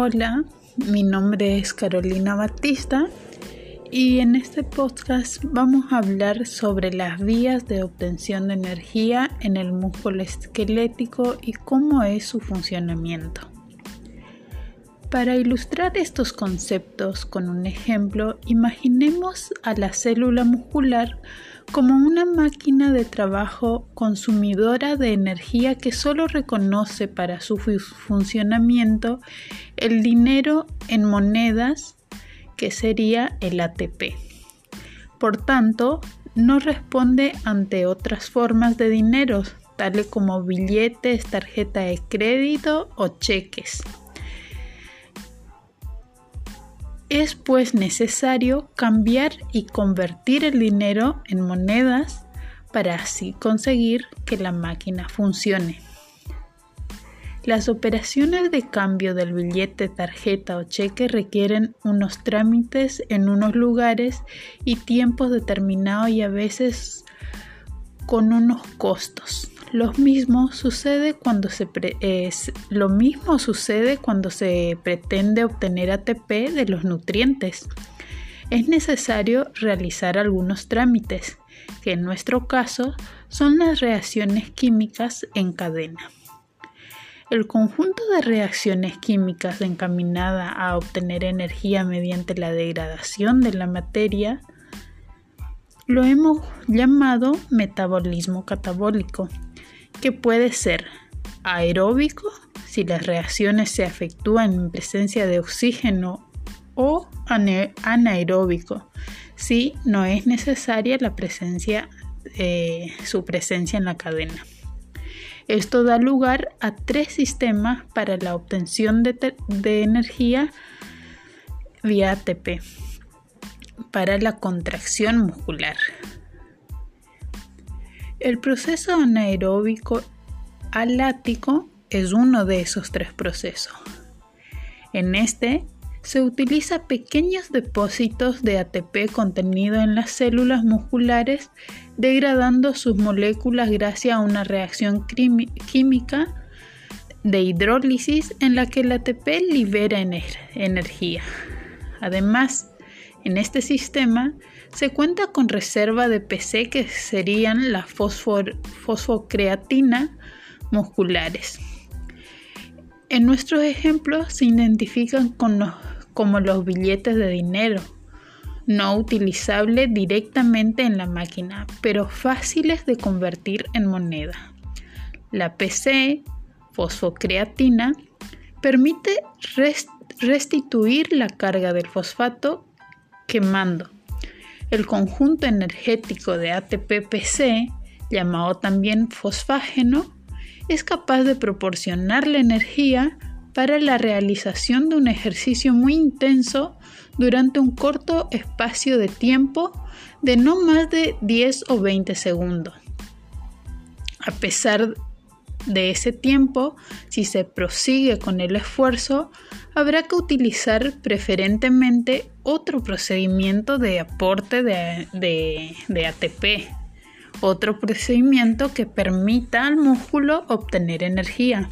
Hola, mi nombre es Carolina Batista y en este podcast vamos a hablar sobre las vías de obtención de energía en el músculo esquelético y cómo es su funcionamiento. Para ilustrar estos conceptos con un ejemplo, imaginemos a la célula muscular como una máquina de trabajo consumidora de energía que solo reconoce para su funcionamiento el dinero en monedas, que sería el ATP. Por tanto, no responde ante otras formas de dinero, tales como billetes, tarjeta de crédito o cheques. Es pues necesario cambiar y convertir el dinero en monedas para así conseguir que la máquina funcione. Las operaciones de cambio del billete, tarjeta o cheque requieren unos trámites en unos lugares y tiempos determinados y a veces con unos costos. Lo mismo sucede cuando se, lo mismo sucede cuando se pretende obtener ATP de los nutrientes. Es necesario realizar algunos trámites, que en nuestro caso son las reacciones químicas en cadena. El conjunto de reacciones químicas encaminada a obtener energía mediante la degradación de la materia lo hemos llamado metabolismo catabólico que puede ser aeróbico si las reacciones se efectúan en presencia de oxígeno o anaeróbico si no es necesaria la presencia, eh, su presencia en la cadena. Esto da lugar a tres sistemas para la obtención de, de energía vía ATP para la contracción muscular. El proceso anaeróbico alático es uno de esos tres procesos. En este se utiliza pequeños depósitos de ATP contenido en las células musculares, degradando sus moléculas gracias a una reacción química de hidrólisis en la que el ATP libera energía. Además, en este sistema se cuenta con reserva de PC que serían la fosfocreatina musculares. En nuestros ejemplos se identifican como los billetes de dinero, no utilizables directamente en la máquina, pero fáciles de convertir en moneda. La PC, fosfocreatina, permite restituir la carga del fosfato quemando. El conjunto energético de ATP-PC, llamado también fosfágeno, es capaz de proporcionar la energía para la realización de un ejercicio muy intenso durante un corto espacio de tiempo de no más de 10 o 20 segundos. A pesar de ese tiempo, si se prosigue con el esfuerzo, habrá que utilizar preferentemente otro procedimiento de aporte de, ATP, otro procedimiento que permita al músculo obtener energía.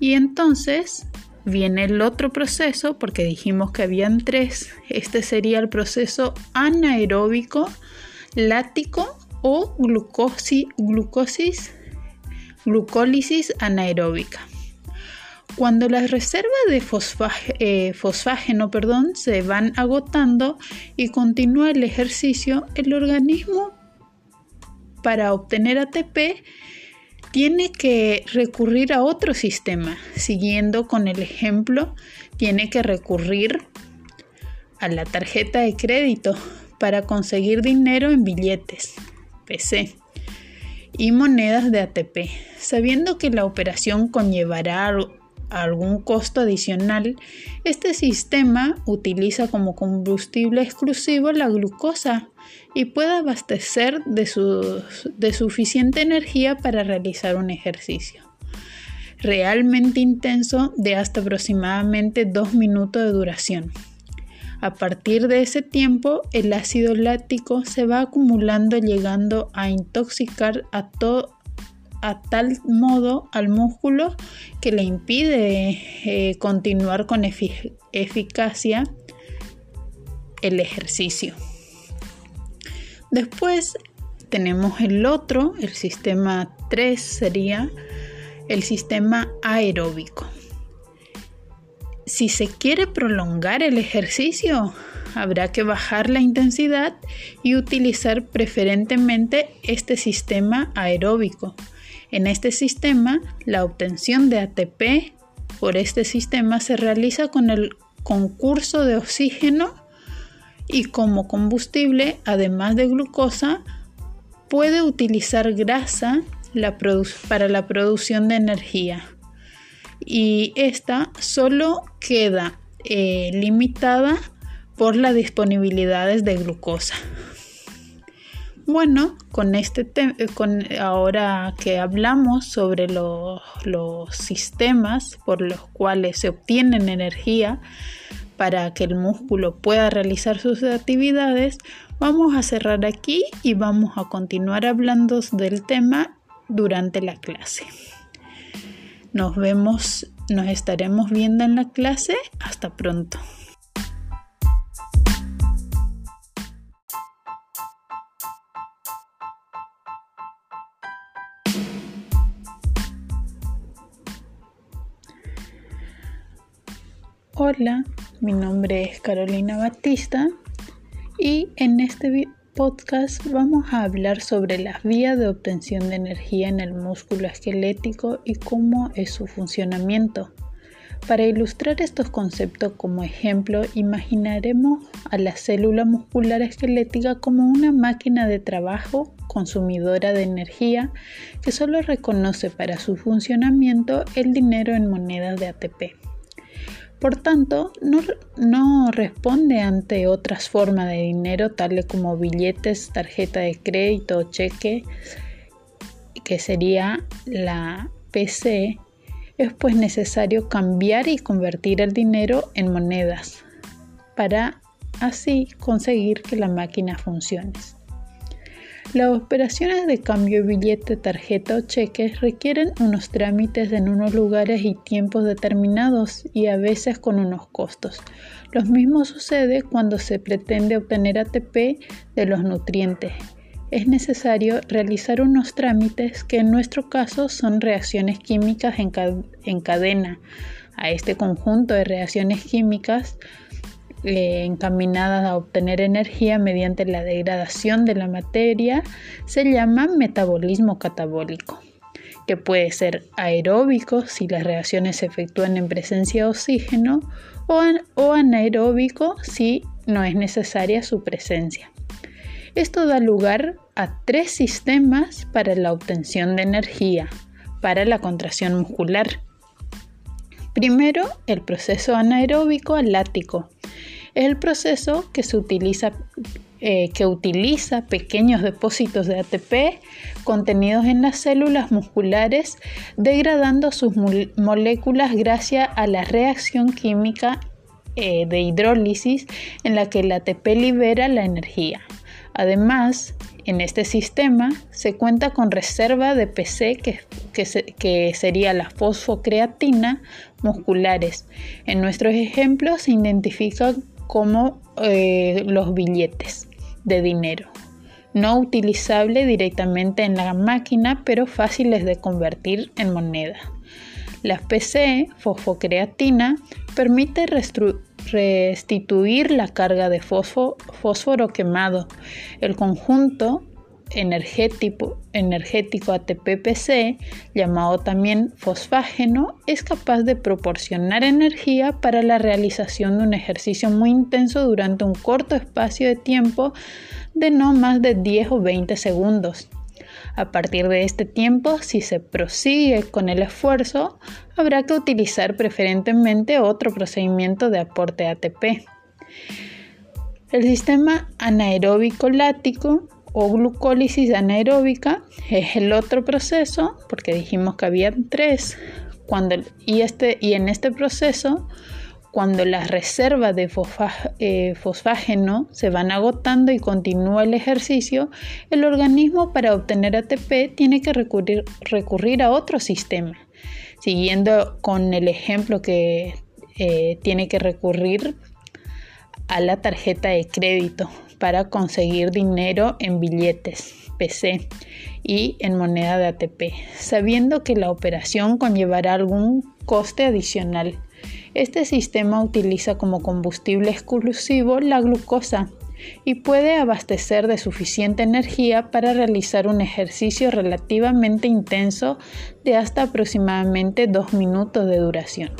Y entonces viene el otro proceso, porque dijimos que habían tres. Este sería el proceso anaeróbico, lático o glucosis, glucólisis anaeróbica. Cuando las reservas de eh, fosfágeno perdón, se van agotando y continúa el ejercicio, el organismo para obtener ATP tiene que recurrir a otro sistema. Siguiendo con el ejemplo, tiene que recurrir a la tarjeta de crédito para conseguir dinero en billetes, PC y monedas de ATP, sabiendo que la operación conllevará algún costo adicional, este sistema utiliza como combustible exclusivo la glucosa y puede abastecer de, suficiente energía para realizar un ejercicio realmente intenso de hasta aproximadamente dos minutos de duración. A partir de ese tiempo, el ácido láctico se va acumulando llegando a intoxicar a, a tal modo al músculo que le impide eh, continuar con eficacia el ejercicio. Después tenemos el otro, el sistema 3 sería el sistema aeróbico. Si se quiere prolongar el ejercicio, habrá que bajar la intensidad y utilizar preferentemente este sistema aeróbico. En este sistema, la obtención de ATP por este sistema se realiza con el concurso de oxígeno y como combustible, además de glucosa, puede utilizar grasa para la producción de energía y esta solo queda eh, limitada por las disponibilidades de glucosa. Bueno, con este con ahora que hablamos sobre los sistemas por los cuales se obtiene energía para que el músculo pueda realizar sus actividades, vamos a cerrar aquí y vamos a continuar hablando del tema durante la clase. Nos vemos, nos estaremos viendo en la clase. Hasta pronto. Hola, mi nombre es Carolina Batista y en este podcast vamos a hablar sobre las vías de obtención de energía en el músculo esquelético y cómo es su funcionamiento. Para ilustrar estos conceptos como ejemplo, imaginaremos a la célula muscular esquelética como una máquina de trabajo consumidora de energía que solo reconoce para su funcionamiento el dinero en monedas de ATP. Por tanto, no, responde ante otras formas de dinero tales como billetes, tarjeta de crédito o cheque, que sería la PC. Es pues necesario cambiar y convertir el dinero en monedas para así conseguir que la máquina funcione. Las operaciones de cambio de billete, tarjeta o cheques requieren unos trámites en unos lugares y tiempos determinados y a veces con unos costos. Lo mismo sucede cuando se pretende obtener ATP de los nutrientes. Es necesario realizar unos trámites que en nuestro caso son reacciones químicas en, en cadena. A este conjunto de reacciones químicas eh, encaminadas a obtener energía mediante la degradación de la materia se llama metabolismo catabólico, que puede ser aeróbico si las reacciones se efectúan en presencia de oxígeno o, o anaeróbico si no es necesaria su presencia. Esto da lugar a tres sistemas para la obtención de energía para la contracción muscular. Primero, el proceso anaeróbico alático, es el proceso que, se utiliza, eh, que utiliza pequeños depósitos de ATP contenidos en las células musculares, degradando sus moléculas gracias a la reacción química eh, de hidrólisis en la que el ATP libera la energía. Además, en este sistema se cuenta con reserva de PC que, que, sería la fosfocreatina musculares. En nuestros ejemplos se identifican como eh, los billetes de dinero, no utilizable directamente en la máquina, pero fáciles de convertir en moneda. La PC, fosfocreatina, permite restituir la carga de fósforo quemado. El conjunto energético, energético ATP-PC, llamado también fosfágeno, es capaz de proporcionar energía para la realización de un ejercicio muy intenso durante un corto espacio de tiempo de no más de 10 o 20 segundos. A partir de este tiempo, si se prosigue con el esfuerzo, habrá que utilizar preferentemente otro procedimiento de aporte ATP. El sistema anaeróbico lático o glucólisis anaeróbica es el otro proceso, porque dijimos que había tres, cuando, y, este, y en este proceso, Cuando las reservas de eh, fosfágeno se van agotando y continúa el ejercicio, el organismo para obtener ATP tiene que recurrir, recurrir a otro sistema. Siguiendo con el ejemplo que eh, tiene que recurrir a la tarjeta de crédito para conseguir dinero en billetes PC y en moneda de ATP, sabiendo que la operación conllevará algún coste adicional. Este sistema utiliza como combustible exclusivo la glucosa y puede abastecer de suficiente energía para realizar un ejercicio relativamente intenso de hasta aproximadamente dos minutos de duración.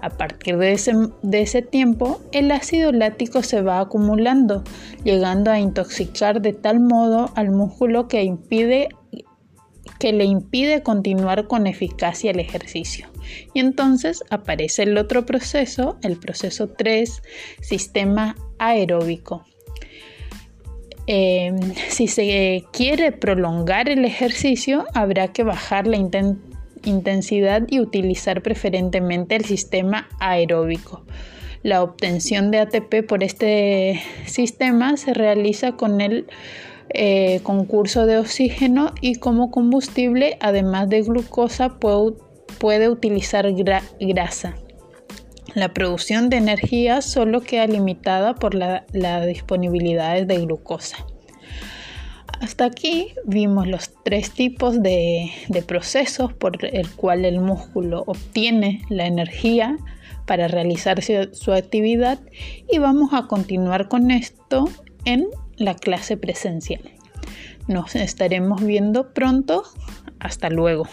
A partir de ese, de ese, tiempo, el ácido láctico se va acumulando, llegando a intoxicar de tal modo al músculo que que le impide continuar con eficacia el ejercicio. Y entonces aparece el otro proceso, el proceso 3, sistema aeróbico. Em, si se quiere prolongar el ejercicio, habrá que bajar la intensidad y utilizar preferentemente el sistema aeróbico. La obtención de ATP por este sistema se realiza con el eh, concurso de oxígeno y como combustible, además de glucosa, puede, utilizar grasa. La producción de energía solo queda limitada por la, disponibilidad de glucosa. Hasta aquí vimos los tres tipos de, de, procesos por el cual el músculo obtiene la energía para realizar su actividad y vamos a continuar con esto en la clase presencial. Nos estaremos viendo pronto. Hasta luego.